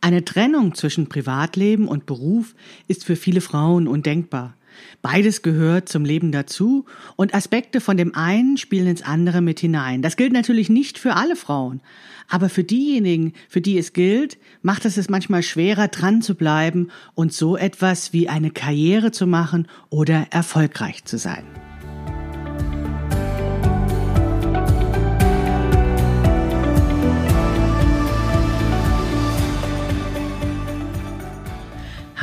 Eine Trennung zwischen Privatleben und Beruf ist für viele Frauen undenkbar. Beides gehört zum Leben dazu und Aspekte von dem einen spielen ins andere mit hinein. Das gilt natürlich nicht für alle Frauen, aber für diejenigen, für die es gilt, macht es es manchmal schwerer, dran zu bleiben und so etwas wie eine Karriere zu machen oder erfolgreich zu sein.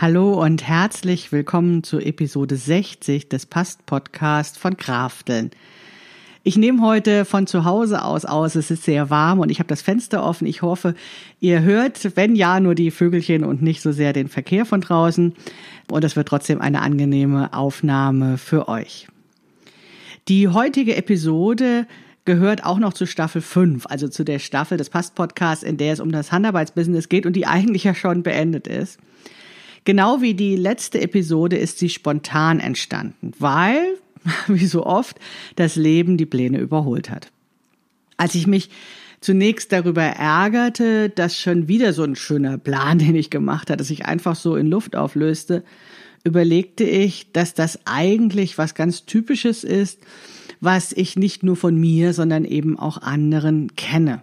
Hallo und herzlich willkommen zu Episode 60 des Past-Podcast von Krafteln. Ich nehme heute von zu Hause aus aus. Es ist sehr warm und ich habe das Fenster offen. Ich hoffe, ihr hört, wenn ja, nur die Vögelchen und nicht so sehr den Verkehr von draußen. Und es wird trotzdem eine angenehme Aufnahme für euch. Die heutige Episode gehört auch noch zu Staffel 5, also zu der Staffel des Past-Podcasts, in der es um das Handarbeitsbusiness geht und die eigentlich ja schon beendet ist. Genau wie die letzte Episode ist sie spontan entstanden, weil, wie so oft, das Leben die Pläne überholt hat. Als ich mich zunächst darüber ärgerte, dass schon wieder so ein schöner Plan, den ich gemacht hatte, sich einfach so in Luft auflöste, überlegte ich, dass das eigentlich was ganz Typisches ist, was ich nicht nur von mir, sondern eben auch anderen kenne.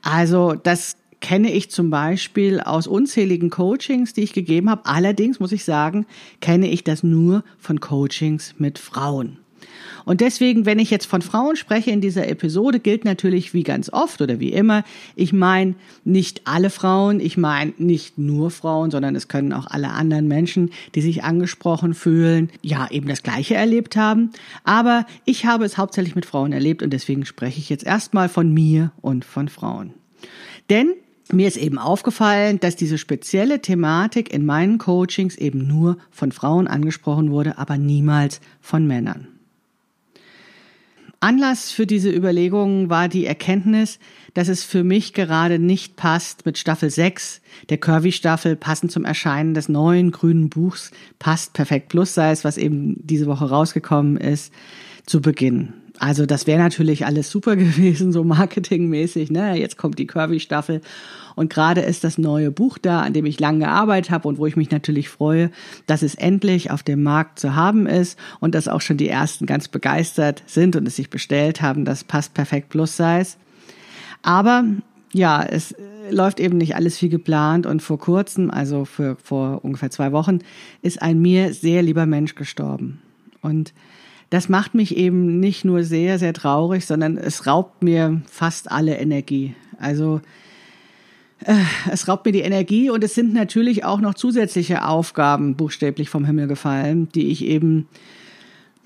Also das kenne ich zum Beispiel aus unzähligen Coachings, die ich gegeben habe. Allerdings muss ich sagen, kenne ich das nur von Coachings mit Frauen. Und deswegen, wenn ich jetzt von Frauen spreche in dieser Episode, gilt natürlich wie ganz oft oder wie immer, ich meine nicht alle Frauen, ich meine nicht nur Frauen, sondern es können auch alle anderen Menschen, die sich angesprochen fühlen, ja, eben das Gleiche erlebt haben. Aber ich habe es hauptsächlich mit Frauen erlebt und deswegen spreche ich jetzt erstmal von mir und von Frauen. Denn mir ist eben aufgefallen, dass diese spezielle Thematik in meinen Coachings eben nur von Frauen angesprochen wurde, aber niemals von Männern. Anlass für diese Überlegungen war die Erkenntnis, dass es für mich gerade nicht passt, mit Staffel 6, der Curvy-Staffel, passend zum Erscheinen des neuen grünen Buchs Passt Perfekt Plus sei es, was eben diese Woche rausgekommen ist, zu beginnen. Also das wäre natürlich alles super gewesen, so marketingmäßig. Ne? Jetzt kommt die Curvy-Staffel und gerade ist das neue Buch da, an dem ich lange gearbeitet habe und wo ich mich natürlich freue, dass es endlich auf dem Markt zu haben ist und dass auch schon die ersten ganz begeistert sind und es sich bestellt haben. Das passt perfekt plus Size. Aber ja, es läuft eben nicht alles wie geplant und vor kurzem, also für, vor ungefähr zwei Wochen, ist ein mir sehr lieber Mensch gestorben. Und das macht mich eben nicht nur sehr, sehr traurig, sondern es raubt mir fast alle Energie. Also äh, es raubt mir die Energie und es sind natürlich auch noch zusätzliche Aufgaben buchstäblich vom Himmel gefallen, die ich eben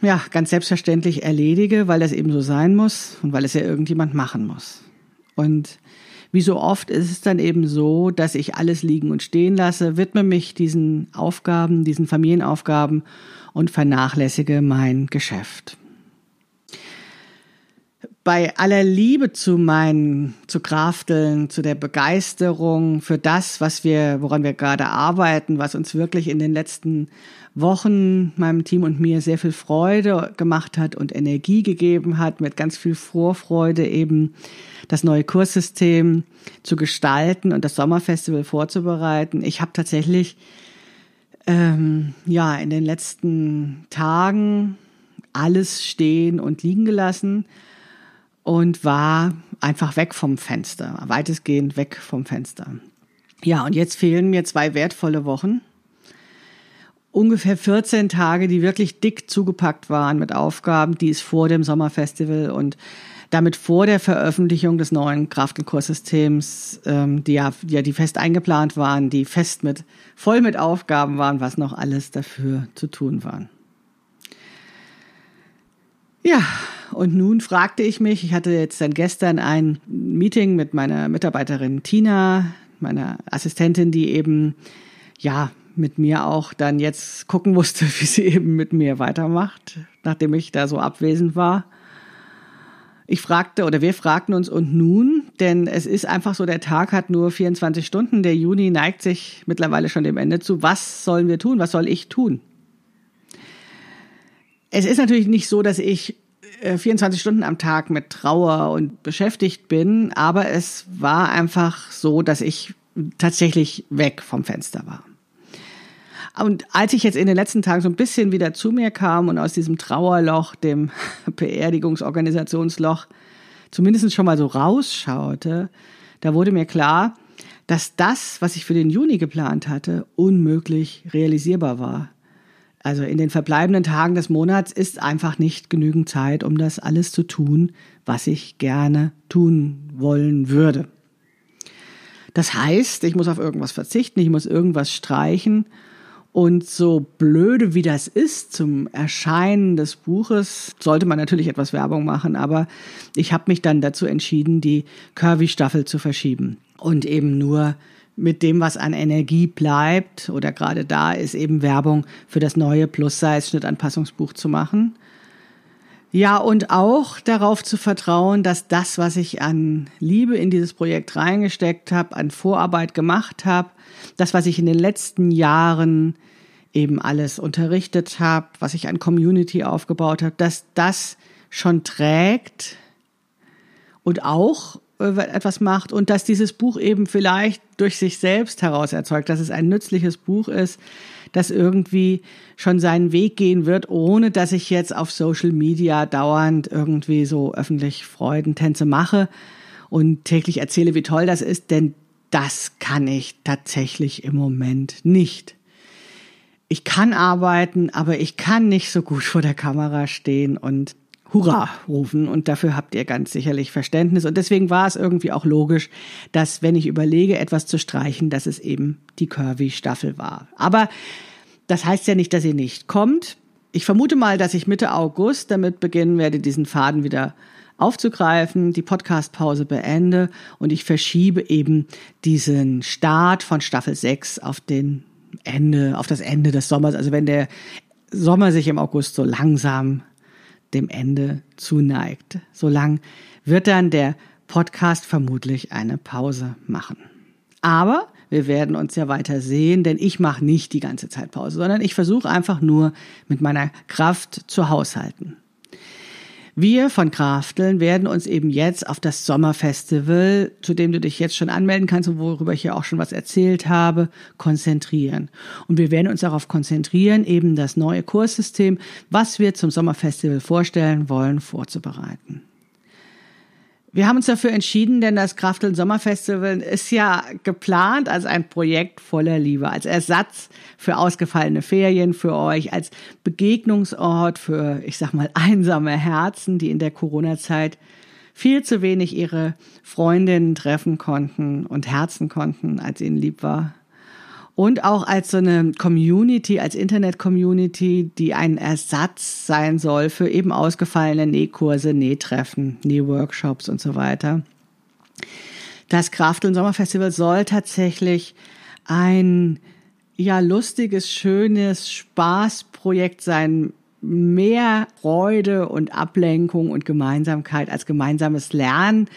ja ganz selbstverständlich erledige, weil das eben so sein muss und weil es ja irgendjemand machen muss. Und wie so oft ist es dann eben so, dass ich alles liegen und stehen lasse, widme mich diesen Aufgaben, diesen Familienaufgaben und vernachlässige mein Geschäft bei aller Liebe zu meinen, zu Krafteln, zu der Begeisterung für das, was wir, woran wir gerade arbeiten, was uns wirklich in den letzten Wochen, meinem Team und mir sehr viel Freude gemacht hat und Energie gegeben hat, mit ganz viel Vorfreude eben das neue Kurssystem zu gestalten und das Sommerfestival vorzubereiten. Ich habe tatsächlich ähm, ja in den letzten Tagen alles stehen und liegen gelassen und war einfach weg vom Fenster, weitestgehend weg vom Fenster. Ja, und jetzt fehlen mir zwei wertvolle Wochen. Ungefähr 14 Tage, die wirklich dick zugepackt waren mit Aufgaben, die es vor dem Sommerfestival und damit vor der Veröffentlichung des neuen Kraft- und Kurssystems, ähm, die ja, ja, die fest eingeplant waren, die fest mit, voll mit Aufgaben waren, was noch alles dafür zu tun waren. Ja, und nun fragte ich mich, ich hatte jetzt dann gestern ein Meeting mit meiner Mitarbeiterin Tina, meiner Assistentin, die eben, ja, mit mir auch dann jetzt gucken musste, wie sie eben mit mir weitermacht, nachdem ich da so abwesend war. Ich fragte oder wir fragten uns und nun, denn es ist einfach so, der Tag hat nur 24 Stunden, der Juni neigt sich mittlerweile schon dem Ende zu. Was sollen wir tun? Was soll ich tun? Es ist natürlich nicht so, dass ich 24 äh, Stunden am Tag mit Trauer und beschäftigt bin, aber es war einfach so, dass ich tatsächlich weg vom Fenster war. Und als ich jetzt in den letzten Tagen so ein bisschen wieder zu mir kam und aus diesem Trauerloch, dem Beerdigungsorganisationsloch, zumindest schon mal so rausschaute, da wurde mir klar, dass das, was ich für den Juni geplant hatte, unmöglich realisierbar war. Also in den verbleibenden Tagen des Monats ist einfach nicht genügend Zeit, um das alles zu tun, was ich gerne tun wollen würde. Das heißt, ich muss auf irgendwas verzichten, ich muss irgendwas streichen und so blöde wie das ist zum Erscheinen des Buches, sollte man natürlich etwas Werbung machen, aber ich habe mich dann dazu entschieden, die Curvy-Staffel zu verschieben und eben nur mit dem, was an Energie bleibt oder gerade da ist eben Werbung für das neue Plus-Size-Schnittanpassungsbuch zu machen. Ja, und auch darauf zu vertrauen, dass das, was ich an Liebe in dieses Projekt reingesteckt habe, an Vorarbeit gemacht habe, das, was ich in den letzten Jahren eben alles unterrichtet habe, was ich an Community aufgebaut habe, dass das schon trägt und auch äh, etwas macht und dass dieses Buch eben vielleicht durch sich selbst heraus erzeugt, dass es ein nützliches Buch ist, das irgendwie schon seinen Weg gehen wird, ohne dass ich jetzt auf Social Media dauernd irgendwie so öffentlich Freudentänze mache und täglich erzähle, wie toll das ist, denn das kann ich tatsächlich im Moment nicht. Ich kann arbeiten, aber ich kann nicht so gut vor der Kamera stehen und Hurra rufen und dafür habt ihr ganz sicherlich Verständnis. Und deswegen war es irgendwie auch logisch, dass wenn ich überlege, etwas zu streichen, dass es eben die Curvy-Staffel war. Aber das heißt ja nicht, dass sie nicht kommt. Ich vermute mal, dass ich Mitte August damit beginnen werde, diesen Faden wieder aufzugreifen, die Podcastpause beende und ich verschiebe eben diesen Start von Staffel 6 auf den Ende, auf das Ende des Sommers. Also wenn der Sommer sich im August so langsam dem Ende zuneigt. So lang wird dann der Podcast vermutlich eine Pause machen. Aber wir werden uns ja weiter sehen, denn ich mache nicht die ganze Zeit Pause, sondern ich versuche einfach nur mit meiner Kraft zu haushalten. Wir von Krafteln werden uns eben jetzt auf das Sommerfestival, zu dem du dich jetzt schon anmelden kannst und worüber ich ja auch schon was erzählt habe, konzentrieren. Und wir werden uns darauf konzentrieren, eben das neue Kurssystem, was wir zum Sommerfestival vorstellen wollen, vorzubereiten. Wir haben uns dafür entschieden, denn das Krafteln Sommerfestival ist ja geplant als ein Projekt voller Liebe, als Ersatz für ausgefallene Ferien für euch, als Begegnungsort für, ich sag mal, einsame Herzen, die in der Corona-Zeit viel zu wenig ihre Freundinnen treffen konnten und herzen konnten, als ihnen lieb war und auch als so eine Community, als Internet-Community, die ein Ersatz sein soll für eben ausgefallene Nähkurse, Nähtreffen, Nähworkshops und so weiter. Das Kraft- und Sommerfestival soll tatsächlich ein ja lustiges, schönes Spaßprojekt sein, mehr Freude und Ablenkung und Gemeinsamkeit als gemeinsames Lernen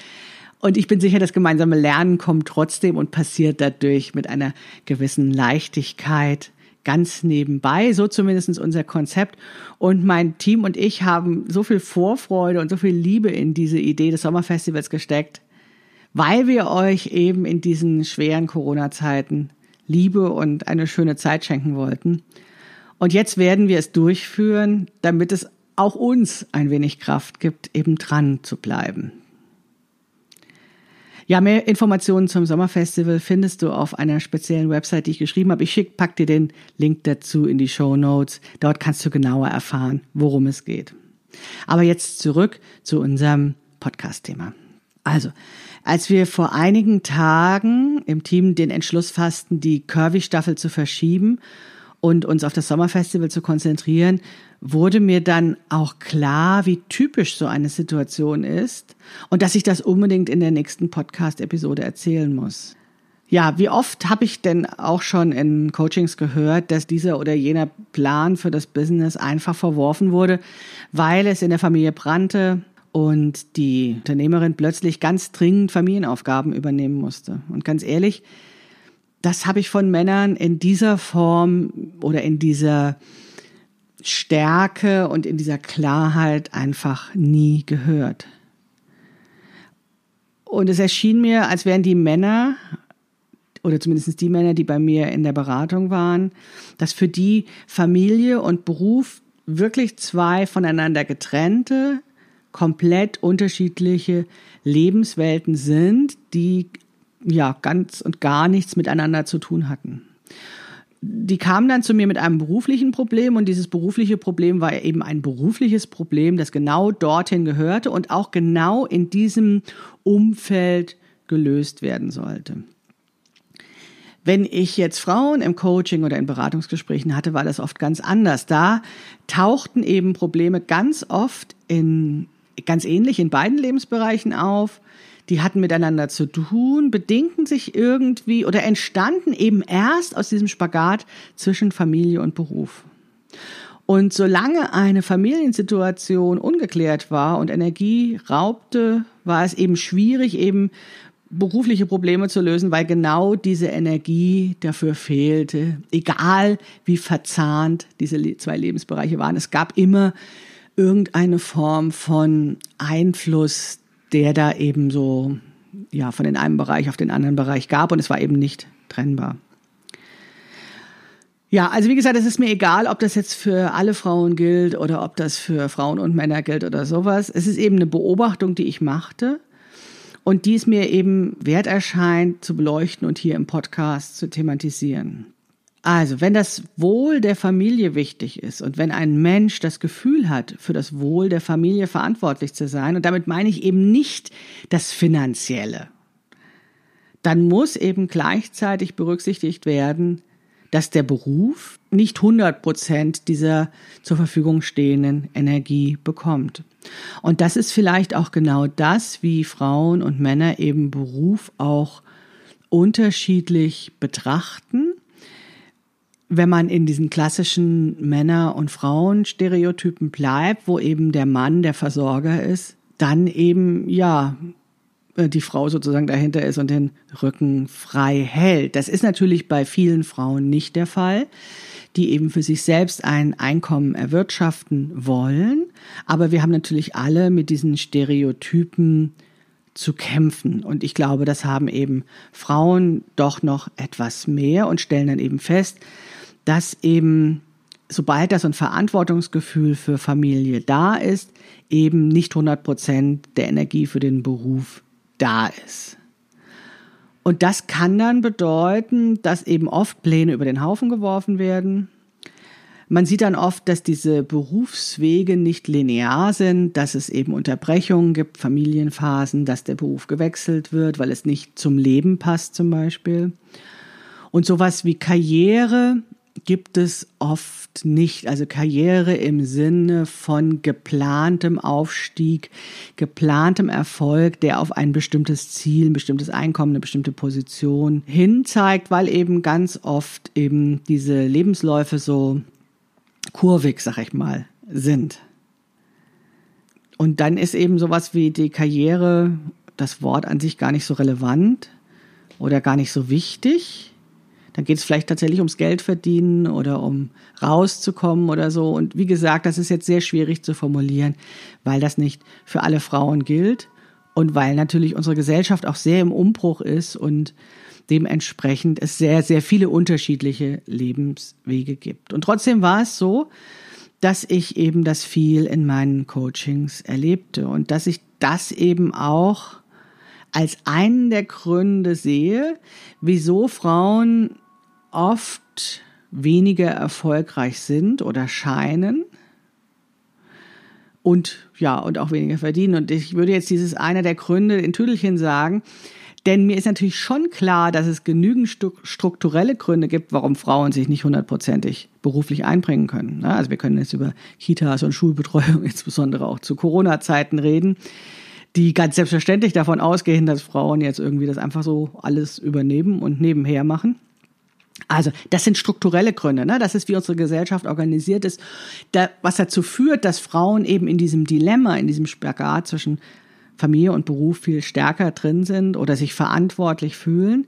und ich bin sicher, das gemeinsame Lernen kommt trotzdem und passiert dadurch mit einer gewissen Leichtigkeit ganz nebenbei, so zumindest unser Konzept. Und mein Team und ich haben so viel Vorfreude und so viel Liebe in diese Idee des Sommerfestivals gesteckt, weil wir euch eben in diesen schweren Corona-Zeiten Liebe und eine schöne Zeit schenken wollten. Und jetzt werden wir es durchführen, damit es auch uns ein wenig Kraft gibt, eben dran zu bleiben. Ja, mehr Informationen zum Sommerfestival findest du auf einer speziellen Website, die ich geschrieben habe. Ich schick, pack dir den Link dazu in die Show Notes. Dort kannst du genauer erfahren, worum es geht. Aber jetzt zurück zu unserem Podcast-Thema. Also, als wir vor einigen Tagen im Team den Entschluss fassten, die Curvy-Staffel zu verschieben und uns auf das Sommerfestival zu konzentrieren, wurde mir dann auch klar, wie typisch so eine Situation ist und dass ich das unbedingt in der nächsten Podcast-Episode erzählen muss. Ja, wie oft habe ich denn auch schon in Coachings gehört, dass dieser oder jener Plan für das Business einfach verworfen wurde, weil es in der Familie brannte und die Unternehmerin plötzlich ganz dringend Familienaufgaben übernehmen musste. Und ganz ehrlich, das habe ich von Männern in dieser Form oder in dieser Stärke und in dieser Klarheit einfach nie gehört. Und es erschien mir, als wären die Männer oder zumindest die Männer, die bei mir in der Beratung waren, dass für die Familie und Beruf wirklich zwei voneinander getrennte, komplett unterschiedliche Lebenswelten sind, die ja ganz und gar nichts miteinander zu tun hatten. Die kamen dann zu mir mit einem beruflichen Problem und dieses berufliche Problem war eben ein berufliches Problem, das genau dorthin gehörte und auch genau in diesem Umfeld gelöst werden sollte. Wenn ich jetzt Frauen im Coaching oder in Beratungsgesprächen hatte, war das oft ganz anders. Da tauchten eben Probleme ganz oft in, ganz ähnlich in beiden Lebensbereichen auf. Die hatten miteinander zu tun, bedingten sich irgendwie oder entstanden eben erst aus diesem Spagat zwischen Familie und Beruf. Und solange eine Familiensituation ungeklärt war und Energie raubte, war es eben schwierig, eben berufliche Probleme zu lösen, weil genau diese Energie dafür fehlte, egal wie verzahnt diese zwei Lebensbereiche waren. Es gab immer irgendeine Form von Einfluss, der da eben so ja von den einen Bereich auf den anderen Bereich gab und es war eben nicht trennbar. Ja, also wie gesagt, es ist mir egal, ob das jetzt für alle Frauen gilt oder ob das für Frauen und Männer gilt oder sowas. Es ist eben eine Beobachtung, die ich machte und die es mir eben wert erscheint zu beleuchten und hier im Podcast zu thematisieren. Also, wenn das Wohl der Familie wichtig ist und wenn ein Mensch das Gefühl hat, für das Wohl der Familie verantwortlich zu sein, und damit meine ich eben nicht das Finanzielle, dann muss eben gleichzeitig berücksichtigt werden, dass der Beruf nicht 100 Prozent dieser zur Verfügung stehenden Energie bekommt. Und das ist vielleicht auch genau das, wie Frauen und Männer eben Beruf auch unterschiedlich betrachten. Wenn man in diesen klassischen Männer- und Frauenstereotypen bleibt, wo eben der Mann der Versorger ist, dann eben, ja, äh, die Frau sozusagen dahinter ist und den Rücken frei hält. Das ist natürlich bei vielen Frauen nicht der Fall, die eben für sich selbst ein Einkommen erwirtschaften wollen. Aber wir haben natürlich alle mit diesen Stereotypen zu kämpfen. Und ich glaube, das haben eben Frauen doch noch etwas mehr und stellen dann eben fest, dass eben sobald das ein Verantwortungsgefühl für Familie da ist, eben nicht 100 Prozent der Energie für den Beruf da ist. Und das kann dann bedeuten, dass eben oft Pläne über den Haufen geworfen werden. Man sieht dann oft, dass diese Berufswege nicht linear sind, dass es eben Unterbrechungen gibt, Familienphasen, dass der Beruf gewechselt wird, weil es nicht zum Leben passt zum Beispiel. Und sowas wie Karriere gibt es oft nicht. Also Karriere im Sinne von geplantem Aufstieg, geplantem Erfolg, der auf ein bestimmtes Ziel, ein bestimmtes Einkommen, eine bestimmte Position hin zeigt, weil eben ganz oft eben diese Lebensläufe so kurvig, sag ich mal, sind. Und dann ist eben sowas wie die Karriere, das Wort an sich gar nicht so relevant oder gar nicht so wichtig dann geht es vielleicht tatsächlich ums Geld verdienen oder um rauszukommen oder so. Und wie gesagt, das ist jetzt sehr schwierig zu formulieren, weil das nicht für alle Frauen gilt und weil natürlich unsere Gesellschaft auch sehr im Umbruch ist und dementsprechend es sehr, sehr viele unterschiedliche Lebenswege gibt. Und trotzdem war es so, dass ich eben das viel in meinen Coachings erlebte und dass ich das eben auch als einen der Gründe sehe, wieso Frauen oft weniger erfolgreich sind oder scheinen und ja, und auch weniger verdienen. Und ich würde jetzt dieses einer der Gründe in Tüdelchen sagen, Denn mir ist natürlich schon klar, dass es genügend strukturelle Gründe gibt, warum Frauen sich nicht hundertprozentig beruflich einbringen können. Also wir können jetzt über Kitas und Schulbetreuung, insbesondere auch zu Corona-Zeiten reden, die ganz selbstverständlich davon ausgehen, dass Frauen jetzt irgendwie das einfach so alles übernehmen und nebenher machen. Also das sind strukturelle Gründe, ne? das ist, wie unsere Gesellschaft organisiert ist, da, was dazu führt, dass Frauen eben in diesem Dilemma, in diesem Spagat zwischen Familie und Beruf viel stärker drin sind oder sich verantwortlich fühlen.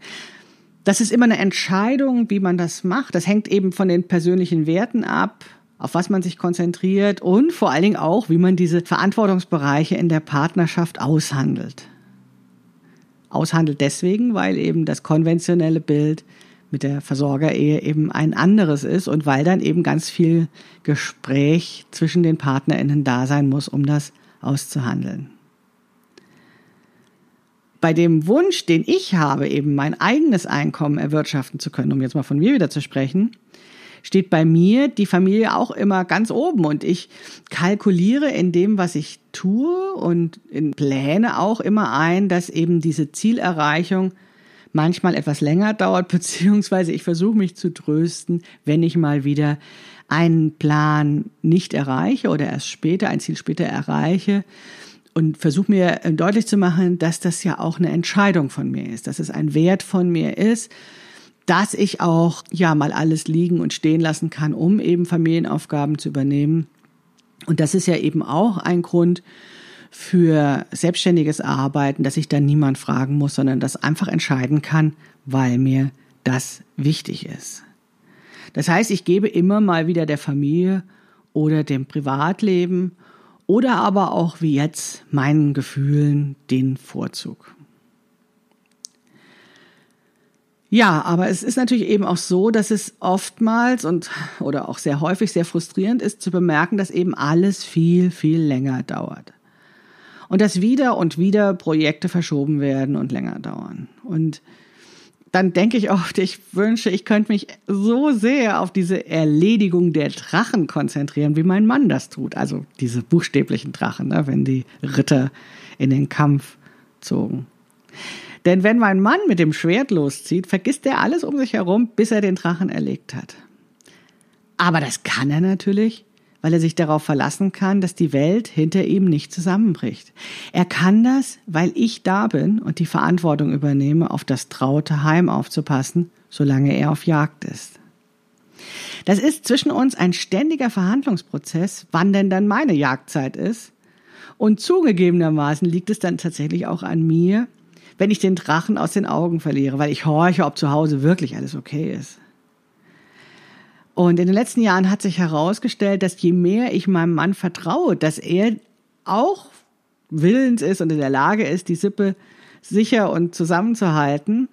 Das ist immer eine Entscheidung, wie man das macht. Das hängt eben von den persönlichen Werten ab, auf was man sich konzentriert und vor allen Dingen auch, wie man diese Verantwortungsbereiche in der Partnerschaft aushandelt. Aushandelt deswegen, weil eben das konventionelle Bild mit der Versorgerehe eben ein anderes ist und weil dann eben ganz viel Gespräch zwischen den PartnerInnen da sein muss, um das auszuhandeln bei dem Wunsch, den ich habe, eben mein eigenes Einkommen erwirtschaften zu können, um jetzt mal von mir wieder zu sprechen, steht bei mir die Familie auch immer ganz oben. Und ich kalkuliere in dem, was ich tue und in Pläne auch immer ein, dass eben diese Zielerreichung manchmal etwas länger dauert, beziehungsweise ich versuche mich zu trösten, wenn ich mal wieder einen Plan nicht erreiche oder erst später, ein Ziel später erreiche, und versuche mir äh, deutlich zu machen, dass das ja auch eine Entscheidung von mir ist, dass es ein Wert von mir ist, dass ich auch ja mal alles liegen und stehen lassen kann, um eben Familienaufgaben zu übernehmen. Und das ist ja eben auch ein Grund für selbstständiges Arbeiten, dass ich dann niemand fragen muss, sondern das einfach entscheiden kann, weil mir das wichtig ist. Das heißt, ich gebe immer mal wieder der Familie oder dem Privatleben oder aber auch wie jetzt meinen Gefühlen den Vorzug. Ja, aber es ist natürlich eben auch so, dass es oftmals und oder auch sehr häufig sehr frustrierend ist zu bemerken, dass eben alles viel, viel länger dauert. Und dass wieder und wieder Projekte verschoben werden und länger dauern. Und dann denke ich oft, ich wünsche, ich könnte mich so sehr auf diese Erledigung der Drachen konzentrieren, wie mein Mann das tut. Also diese buchstäblichen Drachen, ne, wenn die Ritter in den Kampf zogen. Denn wenn mein Mann mit dem Schwert loszieht, vergisst er alles um sich herum, bis er den Drachen erlegt hat. Aber das kann er natürlich, weil er sich darauf verlassen kann, dass die Welt hinter ihm nicht zusammenbricht. Er kann das, weil ich da bin und die Verantwortung übernehme, auf das traute Heim aufzupassen, solange er auf Jagd ist. Das ist zwischen uns ein ständiger Verhandlungsprozess, wann denn dann meine Jagdzeit ist. Und zugegebenermaßen liegt es dann tatsächlich auch an mir, wenn ich den Drachen aus den Augen verliere, weil ich horche, ob zu Hause wirklich alles okay ist. Und in den letzten Jahren hat sich herausgestellt, dass je mehr ich meinem Mann vertraue, dass er auch willens ist und in der Lage ist, die Sippe sicher und zusammenzuhalten,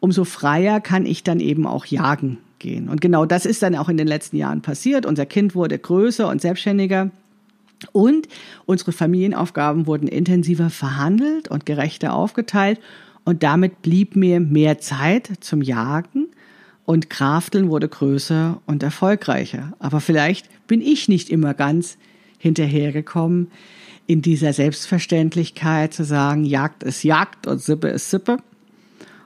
umso freier kann ich dann eben auch jagen gehen. Und genau das ist dann auch in den letzten Jahren passiert. Unser Kind wurde größer und selbstständiger. Und unsere Familienaufgaben wurden intensiver verhandelt und gerechter aufgeteilt. Und damit blieb mir mehr Zeit zum Jagen und Krafteln wurde größer und erfolgreicher. Aber vielleicht bin ich nicht immer ganz hinterhergekommen, in dieser Selbstverständlichkeit zu sagen, Jagd ist Jagd und Sippe ist Sippe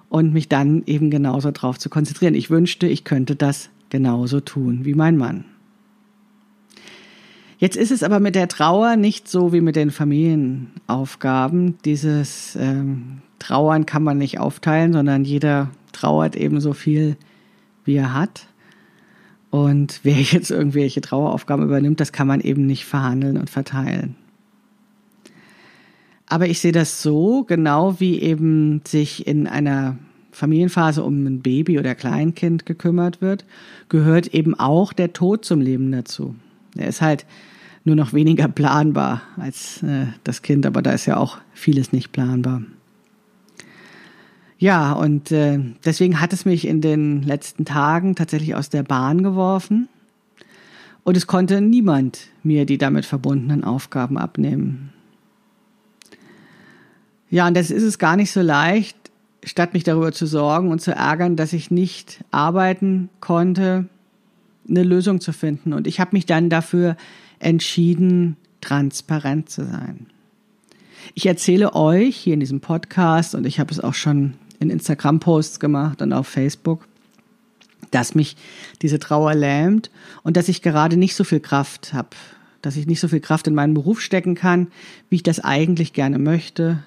und mich dann eben genauso drauf zu konzentrieren. Ich wünschte, ich könnte das genauso tun wie mein Mann. Jetzt ist es aber mit der Trauer nicht so wie mit den Familienaufgaben. Dieses ähm, Trauern kann man nicht aufteilen, sondern jeder trauert eben so viel, wie er hat. Und wer jetzt irgendwelche Traueraufgaben übernimmt, das kann man eben nicht verhandeln und verteilen. Aber ich sehe das so, genau wie eben sich in einer Familienphase um ein Baby oder Kleinkind gekümmert wird, gehört eben auch der Tod zum Leben dazu. Er ist halt nur noch weniger planbar als äh, das Kind, aber da ist ja auch vieles nicht planbar. Ja, und äh, deswegen hat es mich in den letzten Tagen tatsächlich aus der Bahn geworfen. Und es konnte niemand mir die damit verbundenen Aufgaben abnehmen. Ja, und das ist es gar nicht so leicht, statt mich darüber zu sorgen und zu ärgern, dass ich nicht arbeiten konnte, eine Lösung zu finden. Und ich habe mich dann dafür entschieden, transparent zu sein. ich erzähle euch hier in diesem Podcast und ich habe es auch schon in Instagram-Posts gemacht und auf Facebook, dass mich diese Trauer lähmt und dass ich gerade nicht so viel Kraft habe, dass ich nicht so viel Kraft in meinen Beruf stecken kann, wie ich das eigentlich gerne möchte,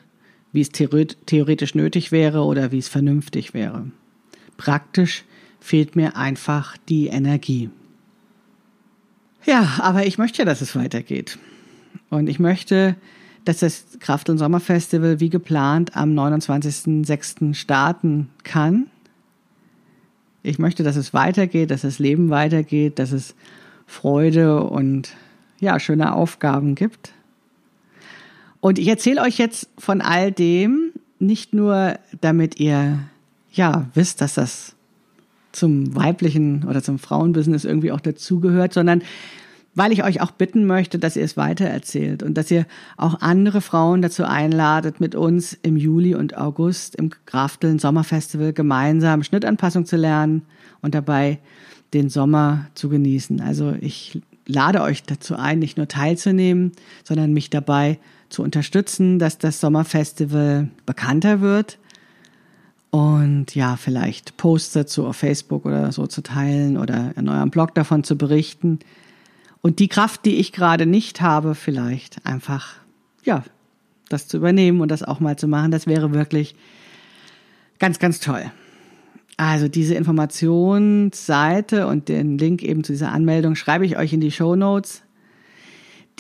wie es theoretisch nötig wäre oder wie es vernünftig wäre. Praktisch fehlt mir einfach die Energie. Ja, aber ich möchte ja, dass es weitergeht. Und ich möchte, dass das Kraft- und Sommerfestival wie geplant am 29.06. starten kann. Ich möchte, dass es weitergeht, dass das Leben weitergeht, dass es Freude und ja, schöne Aufgaben gibt. Und ich erzähle euch jetzt von all dem, nicht nur damit ihr ja wisst, dass das zum weiblichen oder zum Frauenbusiness irgendwie auch dazugehört, sondern weil ich euch auch bitten möchte, dass ihr es weitererzählt und dass ihr auch andere Frauen dazu einladet, mit uns im Juli und August im Grafteln Sommerfestival gemeinsam Schnittanpassung zu lernen und dabei den Sommer zu genießen. Also ich lade euch dazu ein, nicht nur teilzunehmen, sondern mich dabei zu unterstützen, dass das Sommerfestival bekannter wird und ja, vielleicht Posts dazu auf Facebook oder so zu teilen oder in eurem Blog davon zu berichten. Und die Kraft, die ich gerade nicht habe, vielleicht einfach, ja, das zu übernehmen und das auch mal zu machen, das wäre wirklich ganz, ganz toll. Also diese Informationsseite und den Link eben zu dieser Anmeldung schreibe ich euch in die Show Notes.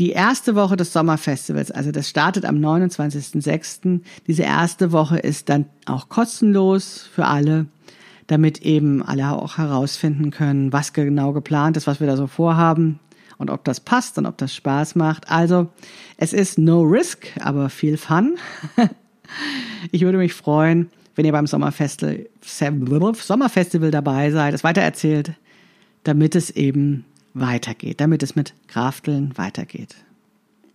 Die erste Woche des Sommerfestivals, also das startet am 29.06. Diese erste Woche ist dann auch kostenlos für alle, damit eben alle auch herausfinden können, was genau geplant ist, was wir da so vorhaben und ob das passt und ob das Spaß macht. Also es ist no risk, aber viel Fun. ich würde mich freuen, wenn ihr beim Sommerfestival, Sommerfestival dabei seid, es weitererzählt, damit es eben weitergeht, damit es mit Krafteln weitergeht.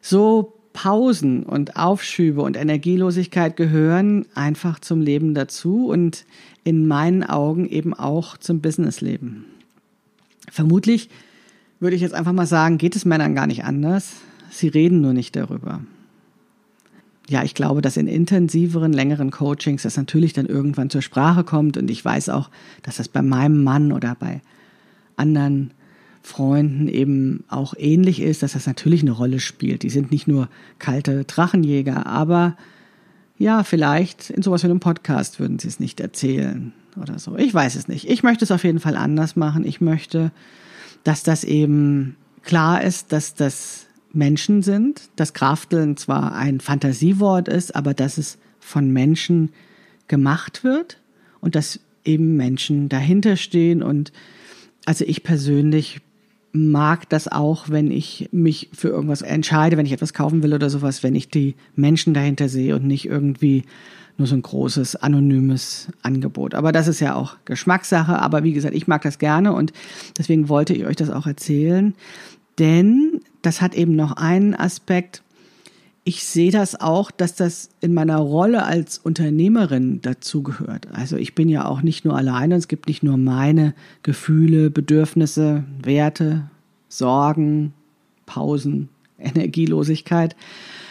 So Pausen und Aufschübe und Energielosigkeit gehören einfach zum Leben dazu und in meinen Augen eben auch zum Businessleben. Vermutlich würde ich jetzt einfach mal sagen, geht es Männern gar nicht anders. Sie reden nur nicht darüber. Ja, ich glaube, dass in intensiveren, längeren Coachings das natürlich dann irgendwann zur Sprache kommt und ich weiß auch, dass das bei meinem Mann oder bei anderen Freunden eben auch ähnlich ist, dass das natürlich eine Rolle spielt. Die sind nicht nur kalte Drachenjäger, aber ja, vielleicht in sowas wie einem Podcast würden sie es nicht erzählen oder so. Ich weiß es nicht. Ich möchte es auf jeden Fall anders machen. Ich möchte, dass das eben klar ist, dass das Menschen sind, dass Krafteln zwar ein Fantasiewort ist, aber dass es von Menschen gemacht wird und dass eben Menschen dahinter stehen und also ich persönlich mag das auch, wenn ich mich für irgendwas entscheide, wenn ich etwas kaufen will oder sowas, wenn ich die Menschen dahinter sehe und nicht irgendwie nur so ein großes anonymes Angebot. Aber das ist ja auch Geschmackssache. Aber wie gesagt, ich mag das gerne und deswegen wollte ich euch das auch erzählen. Denn das hat eben noch einen Aspekt. Ich sehe das auch, dass das in meiner Rolle als Unternehmerin dazugehört. Also ich bin ja auch nicht nur alleine. Es gibt nicht nur meine Gefühle, Bedürfnisse, Werte, Sorgen, Pausen, Energielosigkeit,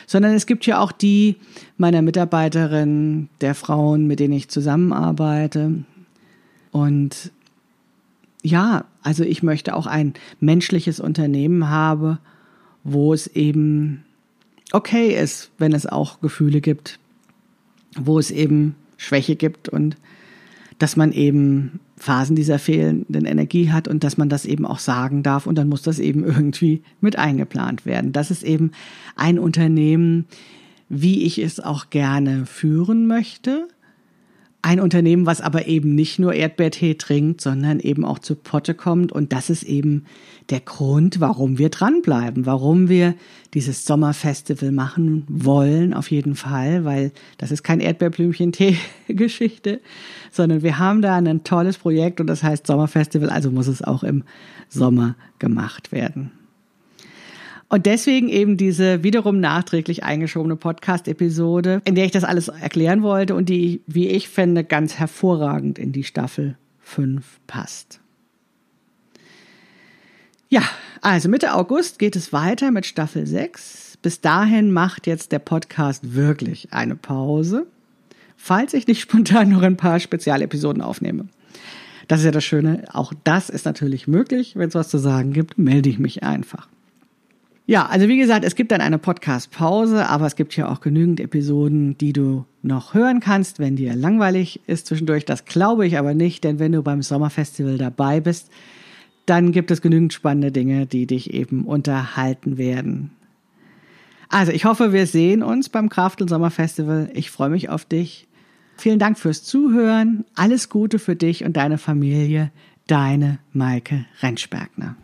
sondern es gibt ja auch die meiner Mitarbeiterin, der Frauen, mit denen ich zusammenarbeite. Und ja, also ich möchte auch ein menschliches Unternehmen haben, wo es eben okay ist, wenn es auch Gefühle gibt, wo es eben Schwäche gibt und dass man eben Phasen dieser fehlenden Energie hat und dass man das eben auch sagen darf und dann muss das eben irgendwie mit eingeplant werden. Das ist eben ein Unternehmen, wie ich es auch gerne führen möchte ein Unternehmen, was aber eben nicht nur Erdbeertee trinkt, sondern eben auch zu Potte kommt. Und das ist eben der Grund, warum wir dranbleiben, warum wir dieses Sommerfestival machen wollen, auf jeden Fall, weil das ist kein Erdbeerblümchen-Tee-Geschichte, sondern wir haben da ein tolles Projekt und das heißt Sommerfestival, also muss es auch im Sommer gemacht werden. Und deswegen eben diese wiederum nachträglich eingeschobene Podcast-Episode, in der ich das alles erklären wollte und die, wie ich finde, ganz hervorragend in die Staffel 5 passt. Ja, also Mitte August geht es weiter mit Staffel 6. bis dahin macht jetzt der Podcast wirklich eine Pause, falls ich nicht spontan noch ein paar Spezialepisoden aufnehme. Das ist ja das Schöne. Auch das ist natürlich möglich. Wenn es was zu sagen gibt, melde ich mich einfach. Ja, also wie gesagt, es gibt dann eine Podcast-Pause, aber es gibt ja auch genügend Episoden, die du noch hören kannst, wenn dir langweilig ist zwischendurch. Das glaube ich aber nicht, denn wenn du beim Sommerfestival dabei bist, dann gibt es genügend spannende Dinge, die dich eben unterhalten werden. Also ich hoffe, wir sehen uns beim Kraftel Sommerfestival. Ich freue mich auf dich. Vielen Dank fürs Zuhören. Alles Gute für dich und deine Familie. Deine Maike Rentschbergner.